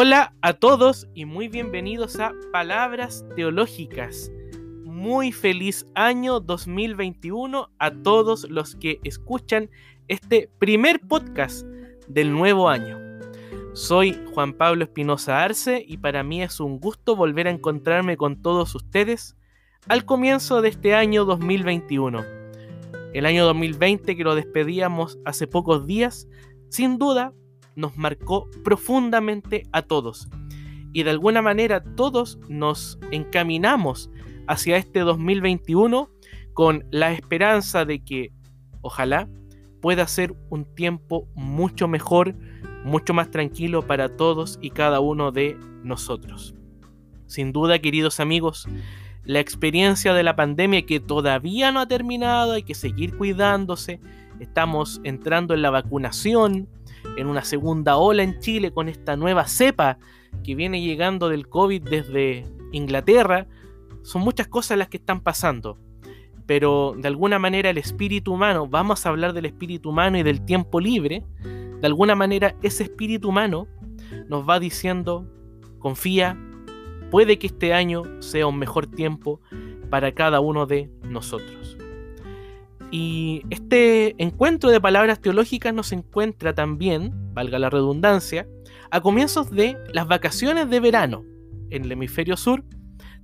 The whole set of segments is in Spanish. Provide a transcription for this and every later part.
Hola a todos y muy bienvenidos a Palabras Teológicas. Muy feliz año 2021 a todos los que escuchan este primer podcast del nuevo año. Soy Juan Pablo Espinosa Arce y para mí es un gusto volver a encontrarme con todos ustedes al comienzo de este año 2021. El año 2020 que lo despedíamos hace pocos días, sin duda nos marcó profundamente a todos. Y de alguna manera todos nos encaminamos hacia este 2021 con la esperanza de que ojalá pueda ser un tiempo mucho mejor, mucho más tranquilo para todos y cada uno de nosotros. Sin duda, queridos amigos, la experiencia de la pandemia que todavía no ha terminado, hay que seguir cuidándose, estamos entrando en la vacunación, en una segunda ola en Chile con esta nueva cepa que viene llegando del COVID desde Inglaterra. Son muchas cosas las que están pasando. Pero de alguna manera el espíritu humano, vamos a hablar del espíritu humano y del tiempo libre, de alguna manera ese espíritu humano nos va diciendo, confía, puede que este año sea un mejor tiempo para cada uno de nosotros. Y este encuentro de palabras teológicas nos encuentra también, valga la redundancia, a comienzos de las vacaciones de verano. En el hemisferio sur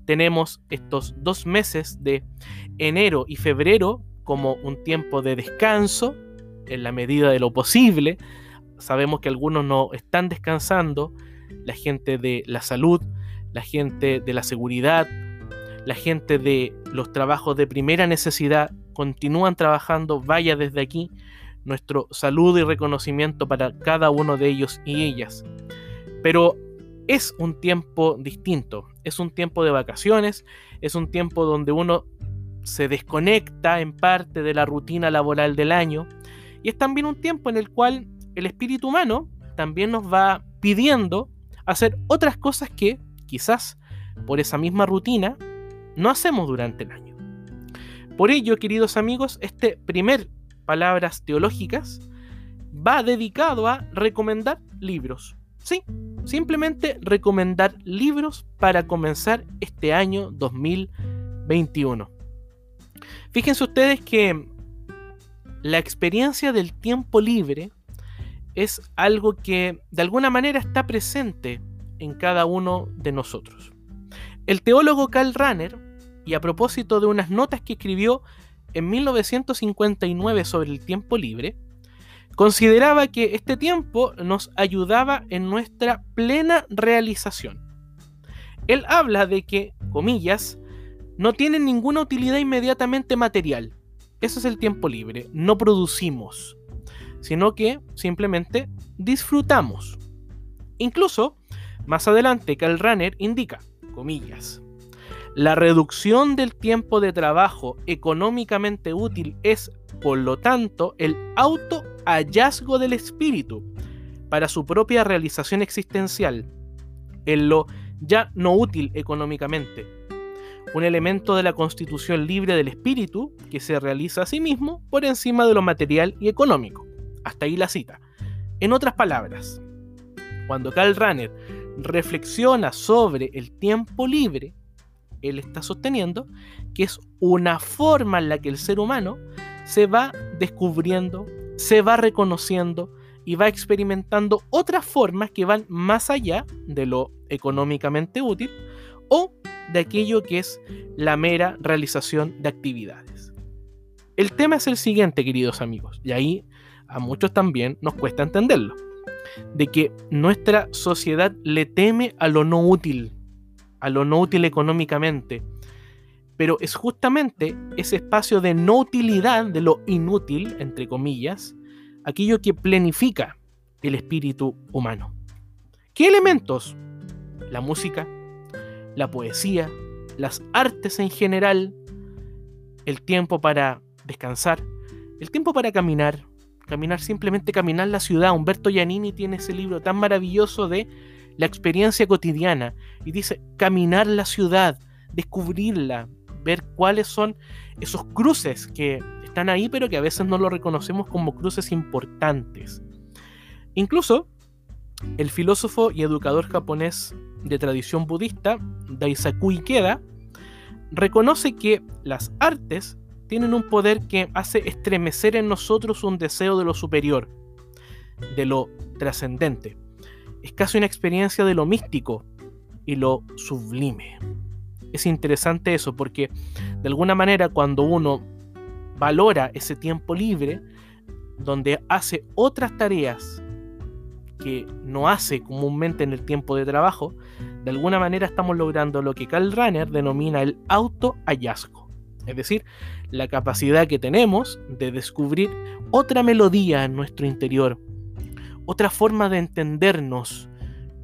tenemos estos dos meses de enero y febrero como un tiempo de descanso, en la medida de lo posible. Sabemos que algunos no están descansando, la gente de la salud, la gente de la seguridad, la gente de los trabajos de primera necesidad continúan trabajando, vaya desde aquí nuestro saludo y reconocimiento para cada uno de ellos y ellas. Pero es un tiempo distinto, es un tiempo de vacaciones, es un tiempo donde uno se desconecta en parte de la rutina laboral del año y es también un tiempo en el cual el espíritu humano también nos va pidiendo hacer otras cosas que quizás por esa misma rutina no hacemos durante el año. Por ello, queridos amigos, este primer Palabras Teológicas va dedicado a recomendar libros. Sí, simplemente recomendar libros para comenzar este año 2021. Fíjense ustedes que la experiencia del tiempo libre es algo que de alguna manera está presente en cada uno de nosotros. El teólogo Karl Rahner y a propósito de unas notas que escribió en 1959 sobre el tiempo libre, consideraba que este tiempo nos ayudaba en nuestra plena realización. Él habla de que, comillas, no tienen ninguna utilidad inmediatamente material. Eso es el tiempo libre. No producimos, sino que simplemente disfrutamos. Incluso, más adelante, Karl Runner indica, comillas, la reducción del tiempo de trabajo económicamente útil es, por lo tanto, el auto hallazgo del espíritu para su propia realización existencial, en lo ya no útil económicamente, un elemento de la constitución libre del espíritu que se realiza a sí mismo por encima de lo material y económico. Hasta ahí la cita. En otras palabras, cuando Karl Rahner reflexiona sobre el tiempo libre, él está sosteniendo que es una forma en la que el ser humano se va descubriendo, se va reconociendo y va experimentando otras formas que van más allá de lo económicamente útil o de aquello que es la mera realización de actividades. El tema es el siguiente, queridos amigos, y ahí a muchos también nos cuesta entenderlo, de que nuestra sociedad le teme a lo no útil, a lo no útil económicamente. Pero es justamente ese espacio de no utilidad, de lo inútil, entre comillas, aquello que planifica el espíritu humano. ¿Qué elementos? La música, la poesía, las artes en general, el tiempo para descansar, el tiempo para caminar, caminar simplemente caminar la ciudad. Humberto Giannini tiene ese libro tan maravilloso de la experiencia cotidiana y dice caminar la ciudad, descubrirla, ver cuáles son esos cruces que están ahí pero que a veces no lo reconocemos como cruces importantes. Incluso El filósofo y educador japonés de tradición budista, Daisaku Ikeda, reconoce que las artes tienen un poder que hace estremecer en nosotros un deseo de lo superior, de lo trascendente. Es casi una experiencia de lo místico y lo sublime. Es interesante eso porque de alguna manera cuando uno valora ese tiempo libre, donde hace otras tareas que no hace comúnmente en el tiempo de trabajo, de alguna manera estamos logrando lo que Karl Rahner denomina el auto-hallazgo. Es decir, la capacidad que tenemos de descubrir otra melodía en nuestro interior, otra forma de entendernos,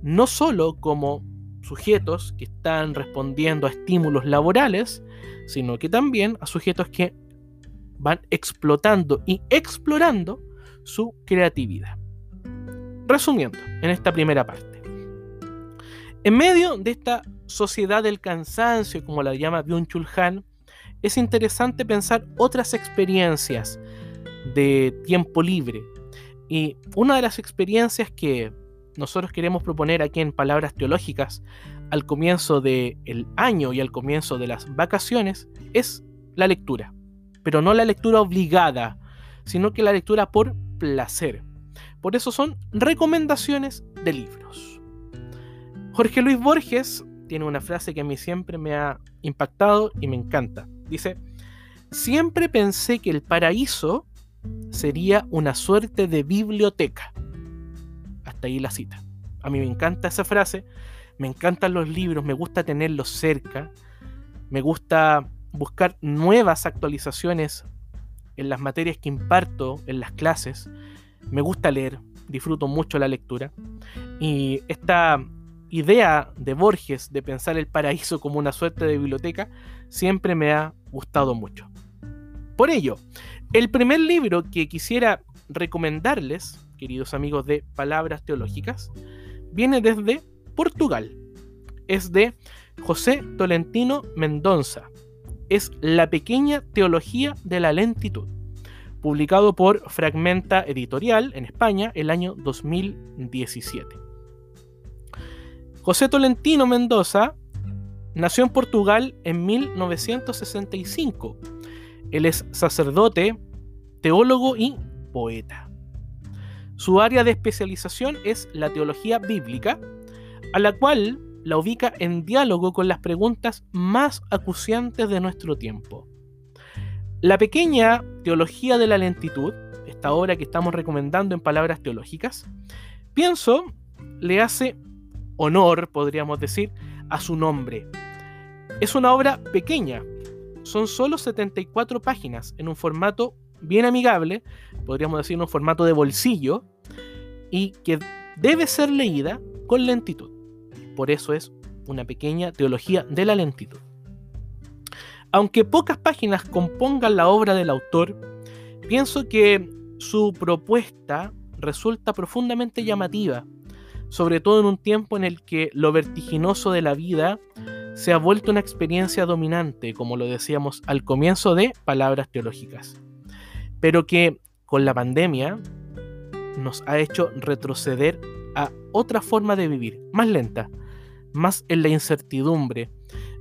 no solo como sujetos que están respondiendo a estímulos laborales, sino que también a sujetos que van explotando y explorando su creatividad. Resumiendo, en esta primera parte. En medio de esta sociedad del cansancio, como la llama Byung-Chul Han, es interesante pensar otras experiencias de tiempo libre. Y una de las experiencias que nosotros queremos proponer aquí en Palabras Teológicas al comienzo del año y al comienzo de las vacaciones es la lectura pero no la lectura obligada, sino que la lectura por placer. Por eso son recomendaciones de libros. Jorge Luis Borges tiene una frase que a mí siempre me ha impactado y me encanta. Dice, siempre pensé que el paraíso sería una suerte de biblioteca. Hasta ahí la cita. A mí me encanta esa frase, me encantan los libros, me gusta tenerlos cerca, me gusta buscar nuevas actualizaciones en las materias que imparto en las clases. Me gusta leer, disfruto mucho la lectura. Y esta idea de Borges de pensar el paraíso como una suerte de biblioteca siempre me ha gustado mucho. Por ello, el primer libro que quisiera recomendarles, queridos amigos de Palabras Teológicas, viene desde Portugal. Es de José Tolentino Mendonça es La pequeña teología de la lentitud, publicado por Fragmenta Editorial en España el año 2017. José Tolentino Mendoza nació en Portugal en 1965. Él es sacerdote, teólogo y poeta. Su área de especialización es la teología bíblica, a la cual la ubica en diálogo con las preguntas más acuciantes de nuestro tiempo. La pequeña Teología de la Lentitud, esta obra que estamos recomendando en palabras teológicas, pienso le hace honor, podríamos decir, a su nombre. Es una obra pequeña, son solo 74 páginas en un formato bien amigable, podríamos decir un formato de bolsillo, y que debe ser leída con lentitud. Por eso es una pequeña teología de la lentitud. Aunque pocas páginas compongan la obra del autor, pienso que su propuesta resulta profundamente llamativa, sobre todo en un tiempo en el que lo vertiginoso de la vida se ha vuelto una experiencia dominante, como lo decíamos al comienzo de Palabras Teológicas, pero que con la pandemia nos ha hecho retroceder a otra forma de vivir, más lenta, más en la incertidumbre,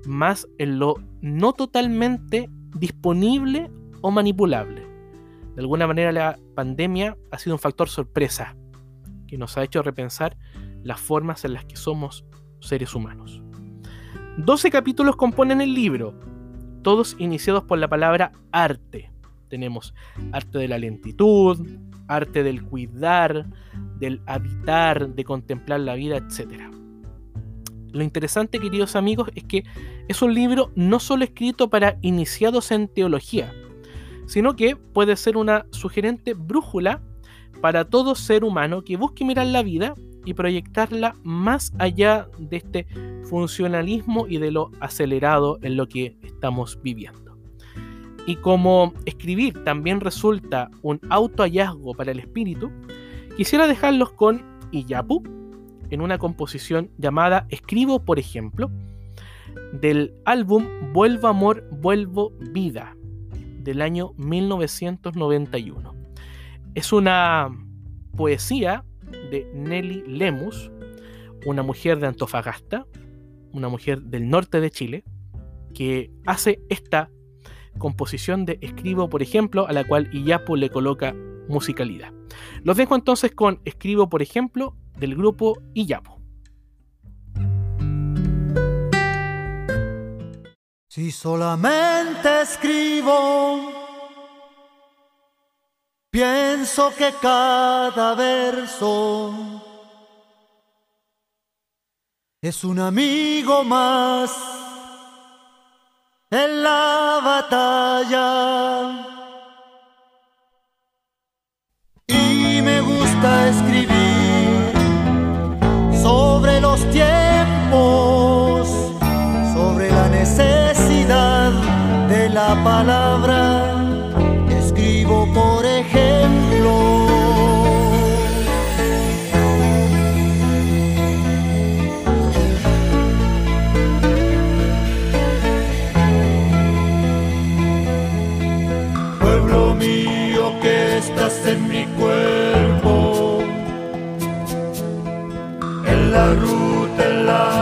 más en lo no totalmente disponible o manipulable. De alguna manera la pandemia ha sido un factor sorpresa que nos ha hecho repensar las formas en las que somos seres humanos. 12 capítulos componen el libro, todos iniciados por la palabra arte. Tenemos arte de la lentitud, arte del cuidar, del habitar, de contemplar la vida, etc. Lo interesante, queridos amigos, es que es un libro no solo escrito para iniciados en teología, sino que puede ser una sugerente brújula para todo ser humano que busque mirar la vida y proyectarla más allá de este funcionalismo y de lo acelerado en lo que estamos viviendo. Y como escribir también resulta un auto hallazgo para el espíritu, quisiera dejarlos con Iyapu, en una composición llamada Escribo, por ejemplo, del álbum Vuelvo Amor, Vuelvo Vida, del año 1991. Es una poesía de Nelly Lemus, una mujer de Antofagasta, una mujer del norte de Chile, que hace esta composición de Escribo, por ejemplo, a la cual Iyapo le coloca musicalidad. Los dejo entonces con Escribo, por ejemplo, del grupo Iyapo. Si solamente escribo, pienso que cada verso es un amigo más en la batalla. Y me gusta escribir sobre los tiempos, sobre la necesidad de la palabra. Estás en mi cuerpo, en la ruta, en la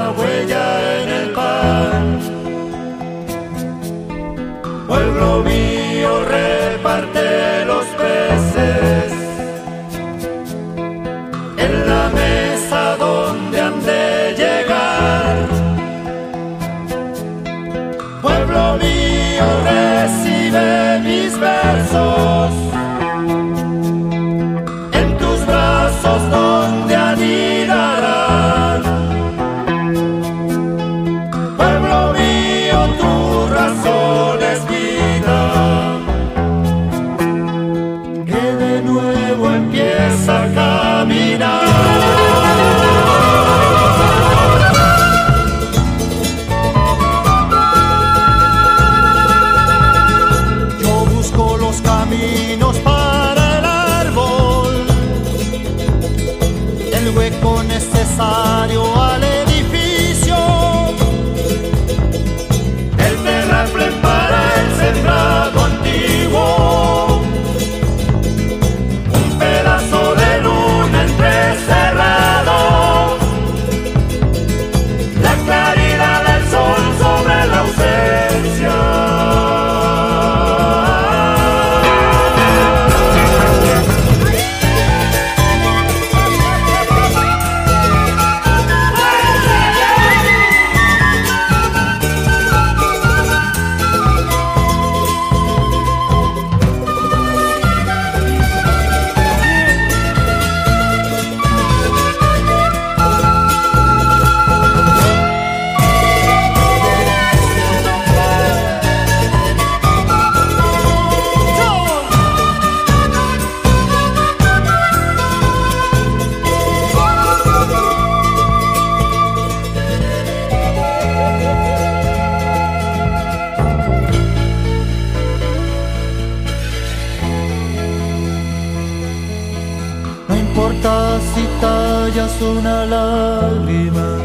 una lágrima,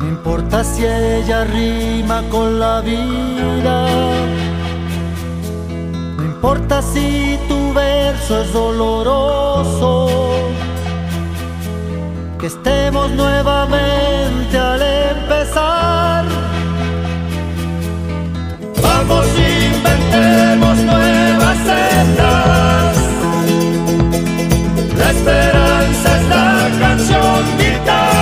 no importa si ella rima con la vida, no importa si tu verso es doloroso, que estemos nuevamente al empezar. Vamos, inventemos nuevas sendas. La esperanza es la canción vital.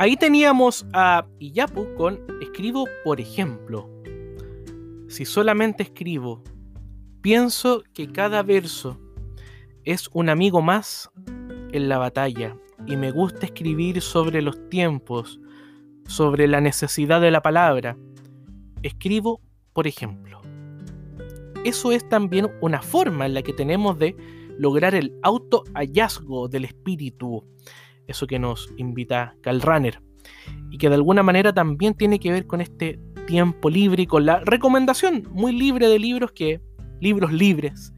Ahí teníamos a Iyapu con escribo por ejemplo. Si solamente escribo, pienso que cada verso es un amigo más en la batalla y me gusta escribir sobre los tiempos, sobre la necesidad de la palabra. Escribo por ejemplo. Eso es también una forma en la que tenemos de lograr el auto hallazgo del espíritu, eso que nos invita Karl Runner, y que de alguna manera también tiene que ver con este tiempo libre y con la recomendación muy libre de libros que, libros libres,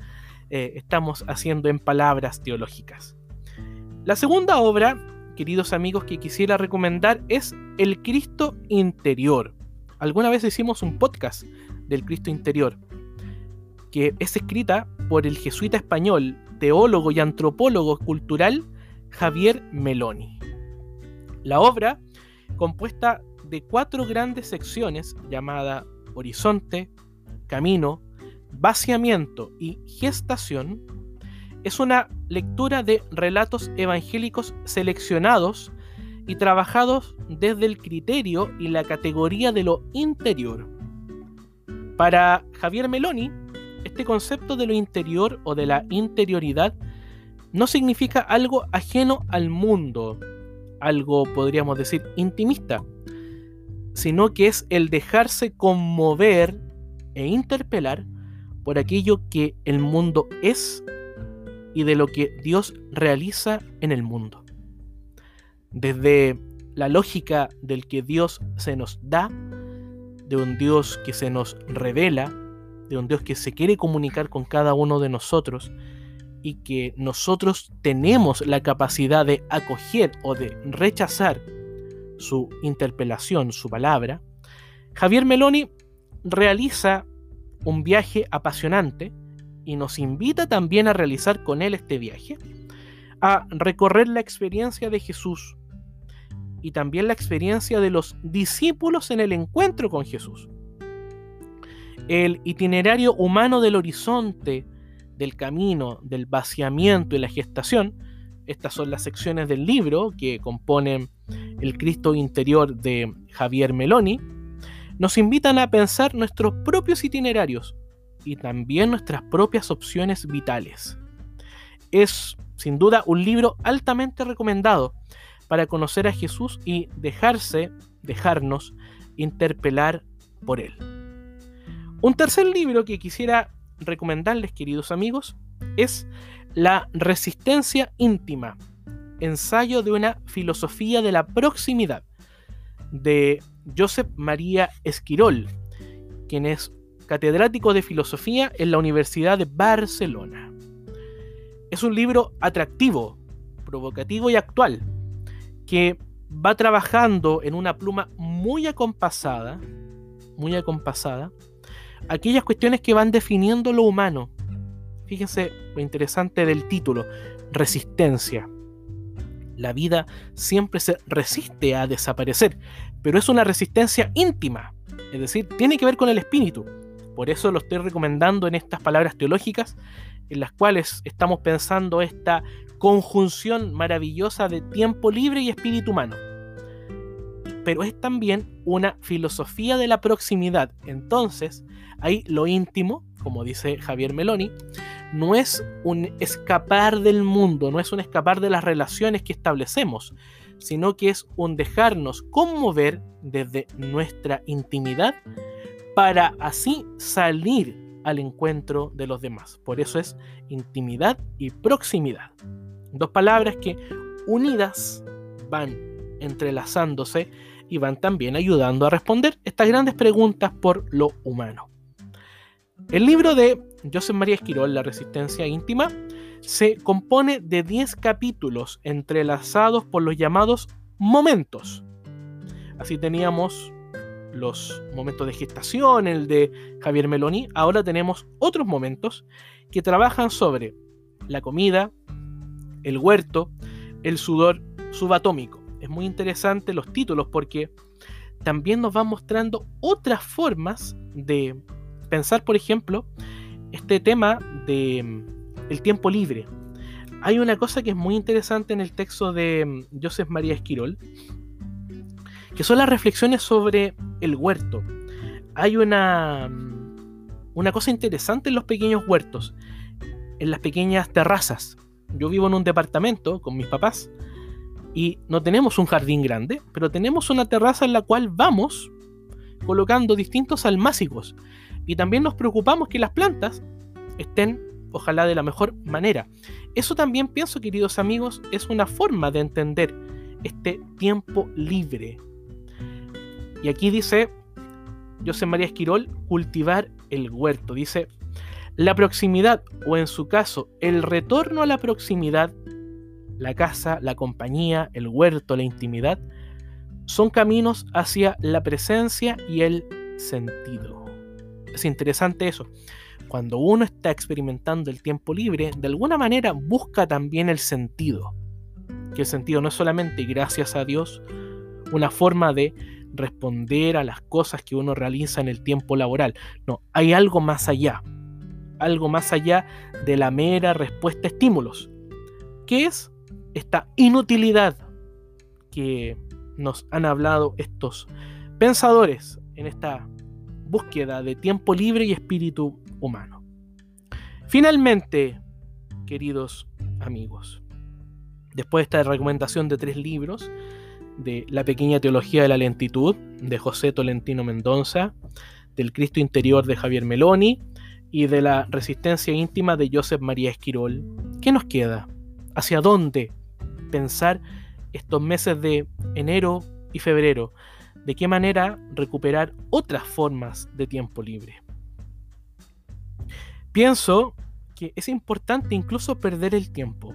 eh, estamos haciendo en palabras teológicas. La segunda obra, queridos amigos, que quisiera recomendar es El Cristo Interior. Alguna vez hicimos un podcast del Cristo Interior, que es escrita por el jesuita español, teólogo y antropólogo cultural Javier Meloni. La obra, compuesta de cuatro grandes secciones llamada Horizonte, Camino, Vaciamiento y Gestación, es una lectura de relatos evangélicos seleccionados y trabajados desde el criterio y la categoría de lo interior. Para Javier Meloni, este concepto de lo interior o de la interioridad no significa algo ajeno al mundo, algo podríamos decir intimista, sino que es el dejarse conmover e interpelar por aquello que el mundo es y de lo que Dios realiza en el mundo. Desde la lógica del que Dios se nos da, de un Dios que se nos revela, de un Dios que se quiere comunicar con cada uno de nosotros, y que nosotros tenemos la capacidad de acoger o de rechazar su interpelación, su palabra, Javier Meloni realiza un viaje apasionante y nos invita también a realizar con él este viaje, a recorrer la experiencia de Jesús y también la experiencia de los discípulos en el encuentro con Jesús. El itinerario humano del horizonte del camino, del vaciamiento y la gestación, estas son las secciones del libro que componen el Cristo interior de Javier Meloni, nos invitan a pensar nuestros propios itinerarios y también nuestras propias opciones vitales. Es sin duda un libro altamente recomendado para conocer a Jesús y dejarse, dejarnos interpelar por él. Un tercer libro que quisiera recomendarles, queridos amigos, es La resistencia íntima, ensayo de una filosofía de la proximidad, de Josep María Esquirol, quien es catedrático de filosofía en la Universidad de Barcelona. Es un libro atractivo, provocativo y actual, que va trabajando en una pluma muy acompasada, muy acompasada, aquellas cuestiones que van definiendo lo humano. Fíjense lo interesante del título, resistencia. La vida siempre se resiste a desaparecer, pero es una resistencia íntima, es decir, tiene que ver con el espíritu. Por eso lo estoy recomendando en estas palabras teológicas, en las cuales estamos pensando esta conjunción maravillosa de tiempo libre y espíritu humano pero es también una filosofía de la proximidad. Entonces, ahí lo íntimo, como dice Javier Meloni, no es un escapar del mundo, no es un escapar de las relaciones que establecemos, sino que es un dejarnos conmover desde nuestra intimidad para así salir al encuentro de los demás. Por eso es intimidad y proximidad. Dos palabras que unidas van entrelazándose y van también ayudando a responder estas grandes preguntas por lo humano. El libro de José María Esquirol, La Resistencia Íntima, se compone de 10 capítulos entrelazados por los llamados momentos. Así teníamos los momentos de gestación, el de Javier Meloni, ahora tenemos otros momentos que trabajan sobre la comida, el huerto, el sudor subatómico es muy interesante los títulos porque también nos van mostrando otras formas de pensar, por ejemplo, este tema de mm, el tiempo libre. Hay una cosa que es muy interesante en el texto de mm, Joseph María Esquirol, que son las reflexiones sobre el huerto. Hay una, una cosa interesante en los pequeños huertos, en las pequeñas terrazas. Yo vivo en un departamento con mis papás y no tenemos un jardín grande, pero tenemos una terraza en la cual vamos colocando distintos almácigos y también nos preocupamos que las plantas estén ojalá de la mejor manera. Eso también pienso, queridos amigos, es una forma de entender este tiempo libre. Y aquí dice José María Esquirol, cultivar el huerto. Dice, la proximidad, o en su caso, el retorno a la proximidad, la casa, la compañía, el huerto, la intimidad, son caminos hacia la presencia y el sentido. Es interesante eso. Cuando uno está experimentando el tiempo libre, de alguna manera busca también el sentido. Que el sentido no es solamente, gracias a Dios, una forma de responder a las cosas que uno realiza en el tiempo laboral. No, hay algo más allá. Algo más allá de la mera respuesta a estímulos. ¿Qué es esta inutilidad que nos han hablado estos pensadores en esta búsqueda de tiempo libre y espíritu humano? Finalmente, queridos amigos, después de esta recomendación de tres libros, de La pequeña teología de la lentitud de José Tolentino Mendoza, del Cristo interior de Javier Meloni y de la resistencia íntima de Joseph María Esquirol. ¿Qué nos queda? ¿Hacia dónde pensar estos meses de enero y febrero? ¿De qué manera recuperar otras formas de tiempo libre? Pienso que es importante incluso perder el tiempo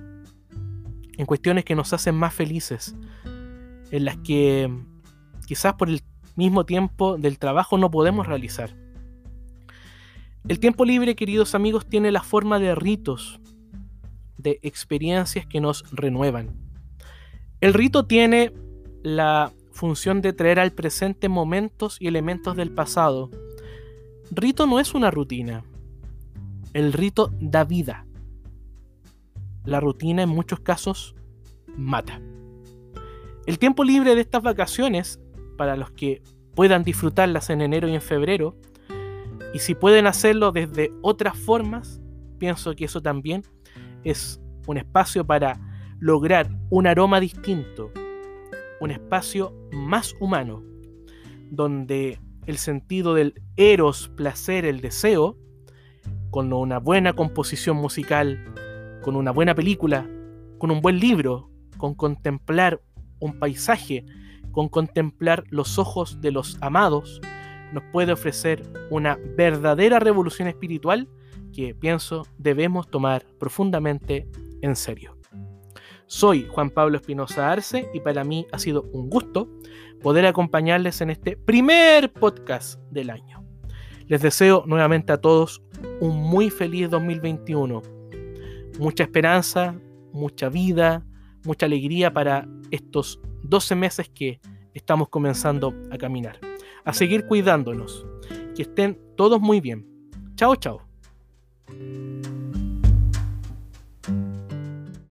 en cuestiones que nos hacen más felices, en las que quizás por el mismo tiempo del trabajo no podemos realizar. El tiempo libre, queridos amigos, tiene la forma de ritos, de experiencias que nos renuevan. El rito tiene la función de traer al presente momentos y elementos del pasado. Rito no es una rutina. El rito da vida. La rutina en muchos casos mata. El tiempo libre de estas vacaciones, para los que puedan disfrutarlas en enero y en febrero, y si pueden hacerlo desde otras formas, pienso que eso también es un espacio para lograr un aroma distinto, un espacio más humano, donde el sentido del eros, placer, el deseo, con una buena composición musical, con una buena película, con un buen libro, con contemplar un paisaje, con contemplar los ojos de los amados, nos puede ofrecer una verdadera revolución espiritual que pienso debemos tomar profundamente en serio. Soy Juan Pablo Espinosa Arce y para mí ha sido un gusto poder acompañarles en este primer podcast del año. Les deseo nuevamente a todos un muy feliz 2021. Mucha esperanza, mucha vida, mucha alegría para estos 12 meses que estamos comenzando a caminar. A seguir cuidándonos. Que estén todos muy bien. Chao, chao.